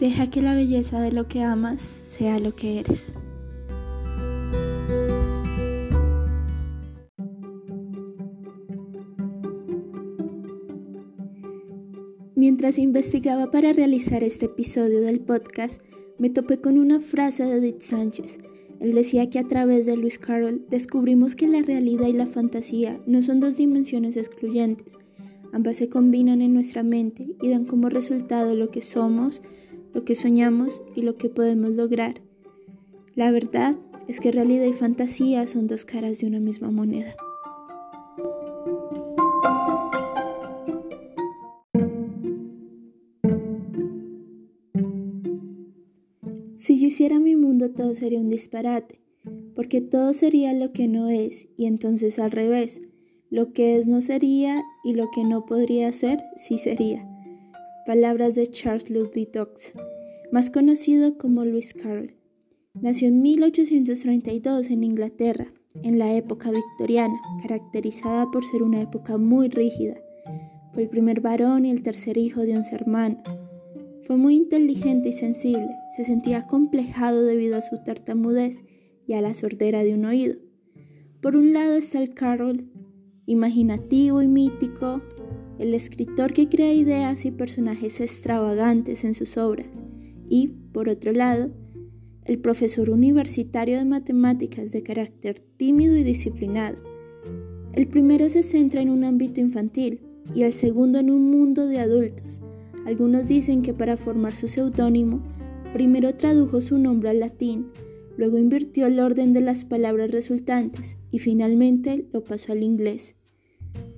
Deja que la belleza de lo que amas sea lo que eres. Mientras investigaba para realizar este episodio del podcast, me topé con una frase de Edith Sánchez. Él decía que a través de Lewis Carroll descubrimos que la realidad y la fantasía no son dos dimensiones excluyentes. Ambas se combinan en nuestra mente y dan como resultado lo que somos, lo que soñamos y lo que podemos lograr. La verdad es que realidad y fantasía son dos caras de una misma moneda. Si yo hiciera mi mundo todo sería un disparate, porque todo sería lo que no es y entonces al revés, lo que es no sería y lo que no podría ser sí sería. Palabras de Charles Ludwig Dox, más conocido como Lewis Carroll. Nació en 1832 en Inglaterra, en la época victoriana, caracterizada por ser una época muy rígida. Fue el primer varón y el tercer hijo de once hermanos. Fue muy inteligente y sensible, se sentía complejado debido a su tartamudez y a la sordera de un oído. Por un lado está el Carroll, imaginativo y mítico, el escritor que crea ideas y personajes extravagantes en sus obras, y, por otro lado, el profesor universitario de matemáticas de carácter tímido y disciplinado. El primero se centra en un ámbito infantil y el segundo en un mundo de adultos. Algunos dicen que para formar su seudónimo, primero tradujo su nombre al latín, luego invirtió el orden de las palabras resultantes y finalmente lo pasó al inglés.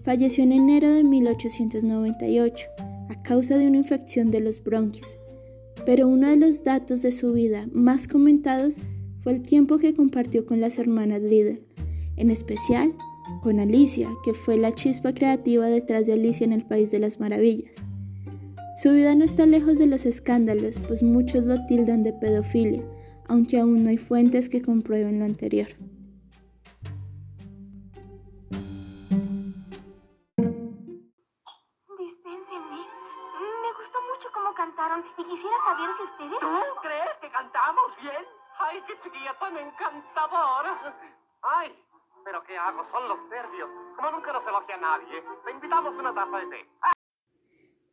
Falleció en enero de 1898 a causa de una infección de los bronquios, pero uno de los datos de su vida más comentados fue el tiempo que compartió con las hermanas Liddell, en especial con Alicia, que fue la chispa creativa detrás de Alicia en el País de las Maravillas. Su vida no está lejos de los escándalos, pues muchos lo tildan de pedofilia, aunque aún no hay fuentes que comprueben lo anterior. ¡Ay, qué chiquilla tan encantadora! ¡Ay! ¿Pero qué hago? Son los nervios. Como nunca nos elogia a nadie, le invitamos una taza de té.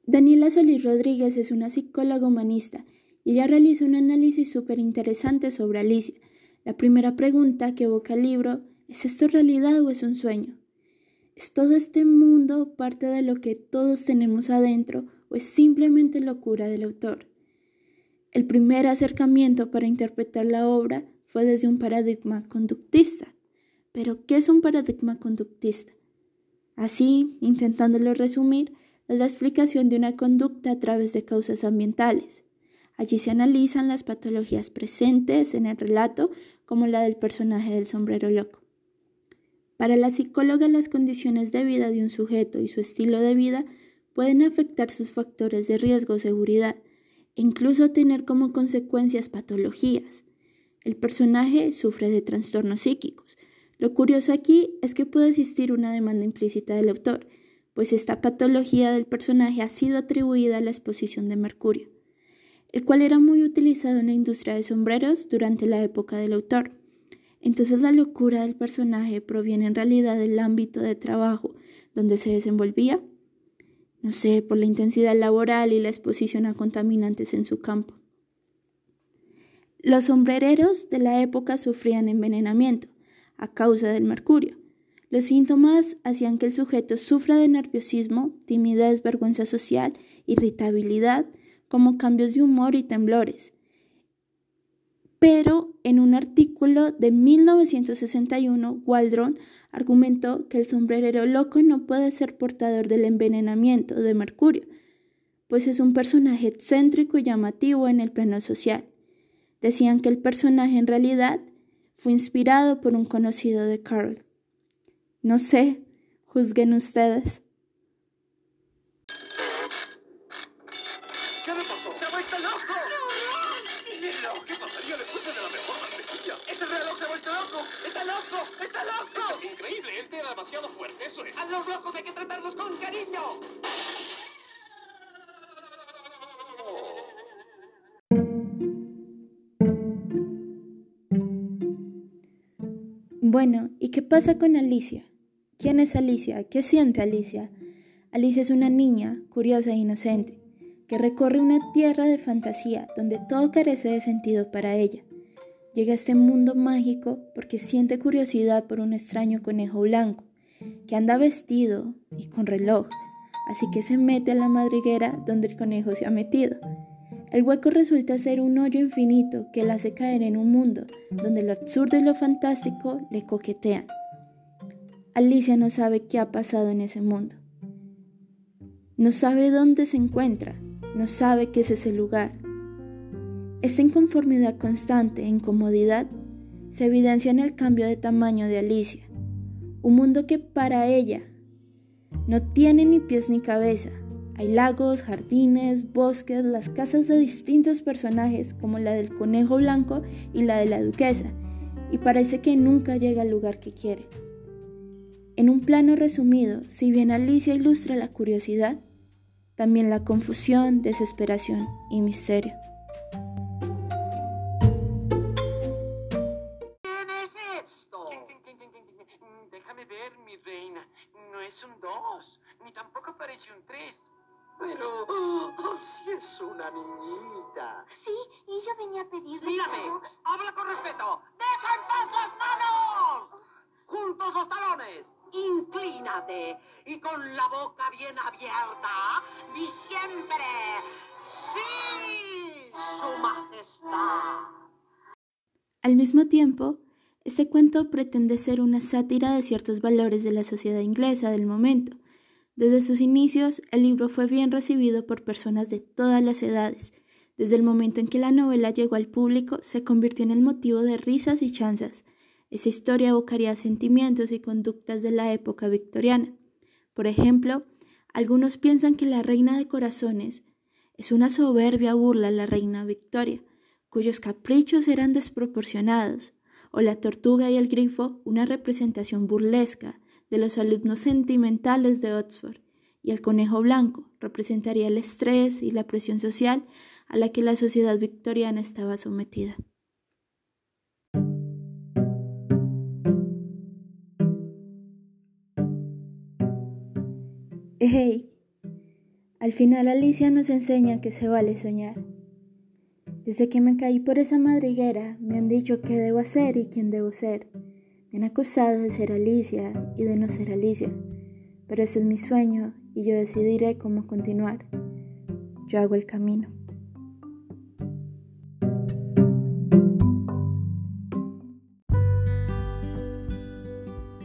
Daniela Solís Rodríguez es una psicóloga humanista y ella realiza un análisis súper interesante sobre Alicia. La primera pregunta que evoca el libro ¿es esto realidad o es un sueño? ¿Es todo este mundo parte de lo que todos tenemos adentro o es simplemente locura del autor? El primer acercamiento para interpretar la obra fue desde un paradigma conductista. Pero, ¿qué es un paradigma conductista? Así, intentándolo resumir, es la explicación de una conducta a través de causas ambientales. Allí se analizan las patologías presentes en el relato, como la del personaje del sombrero loco. Para la psicóloga, las condiciones de vida de un sujeto y su estilo de vida pueden afectar sus factores de riesgo o seguridad, e incluso tener como consecuencias patologías. El personaje sufre de trastornos psíquicos. Lo curioso aquí es que puede existir una demanda implícita del autor, pues esta patología del personaje ha sido atribuida a la exposición de mercurio, el cual era muy utilizado en la industria de sombreros durante la época del autor. Entonces la locura del personaje proviene en realidad del ámbito de trabajo donde se desenvolvía, no sé, por la intensidad laboral y la exposición a contaminantes en su campo. Los sombrereros de la época sufrían envenenamiento a causa del mercurio. Los síntomas hacían que el sujeto sufra de nerviosismo, timidez, vergüenza social, irritabilidad, como cambios de humor y temblores. Pero en un artículo de 1961, Waldron argumentó que el sombrerero loco no puede ser portador del envenenamiento de mercurio, pues es un personaje excéntrico y llamativo en el plano social. Decían que el personaje en realidad fue inspirado por un conocido de Carl. No sé, juzguen ustedes. loco! ¡Está loco! Es increíble, él era demasiado fuerte, eso es. A los locos hay que tratarlos con cariño. Bueno, ¿y qué pasa con Alicia? ¿Quién es Alicia? ¿Qué siente Alicia? Alicia es una niña curiosa e inocente que recorre una tierra de fantasía donde todo carece de sentido para ella. Llega a este mundo mágico porque siente curiosidad por un extraño conejo blanco, que anda vestido y con reloj, así que se mete a la madriguera donde el conejo se ha metido. El hueco resulta ser un hoyo infinito que la hace caer en un mundo donde lo absurdo y lo fantástico le coquetean. Alicia no sabe qué ha pasado en ese mundo. No sabe dónde se encuentra, no sabe qué es ese lugar. Esta inconformidad constante e incomodidad se evidencia en el cambio de tamaño de Alicia, un mundo que para ella no tiene ni pies ni cabeza, hay lagos, jardines, bosques, las casas de distintos personajes como la del conejo blanco y la de la duquesa, y parece que nunca llega al lugar que quiere. En un plano resumido, si bien Alicia ilustra la curiosidad, también la confusión, desesperación y misterio. Pero, oh, sí es una niñita. Sí, y yo venía a pedirle... Mírame, habla con respeto. ¡Deja en paz las manos! Juntos los talones. Inclínate. Y con la boca bien abierta, di siempre, sí, su majestad. Al mismo tiempo, este cuento pretende ser una sátira de ciertos valores de la sociedad inglesa del momento. Desde sus inicios, el libro fue bien recibido por personas de todas las edades. Desde el momento en que la novela llegó al público, se convirtió en el motivo de risas y chanzas. Esa historia evocaría sentimientos y conductas de la época victoriana. Por ejemplo, algunos piensan que la reina de corazones es una soberbia burla a la reina Victoria, cuyos caprichos eran desproporcionados, o la tortuga y el grifo una representación burlesca de los alumnos sentimentales de Oxford, y el conejo blanco representaría el estrés y la presión social a la que la sociedad victoriana estaba sometida. Hey, al final Alicia nos enseña que se vale soñar. Desde que me caí por esa madriguera, me han dicho qué debo hacer y quién debo ser. Me han acusado de ser Alicia y de no ser Alicia, pero ese es mi sueño y yo decidiré cómo continuar. Yo hago el camino.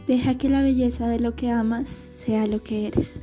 Deja que la belleza de lo que amas sea lo que eres.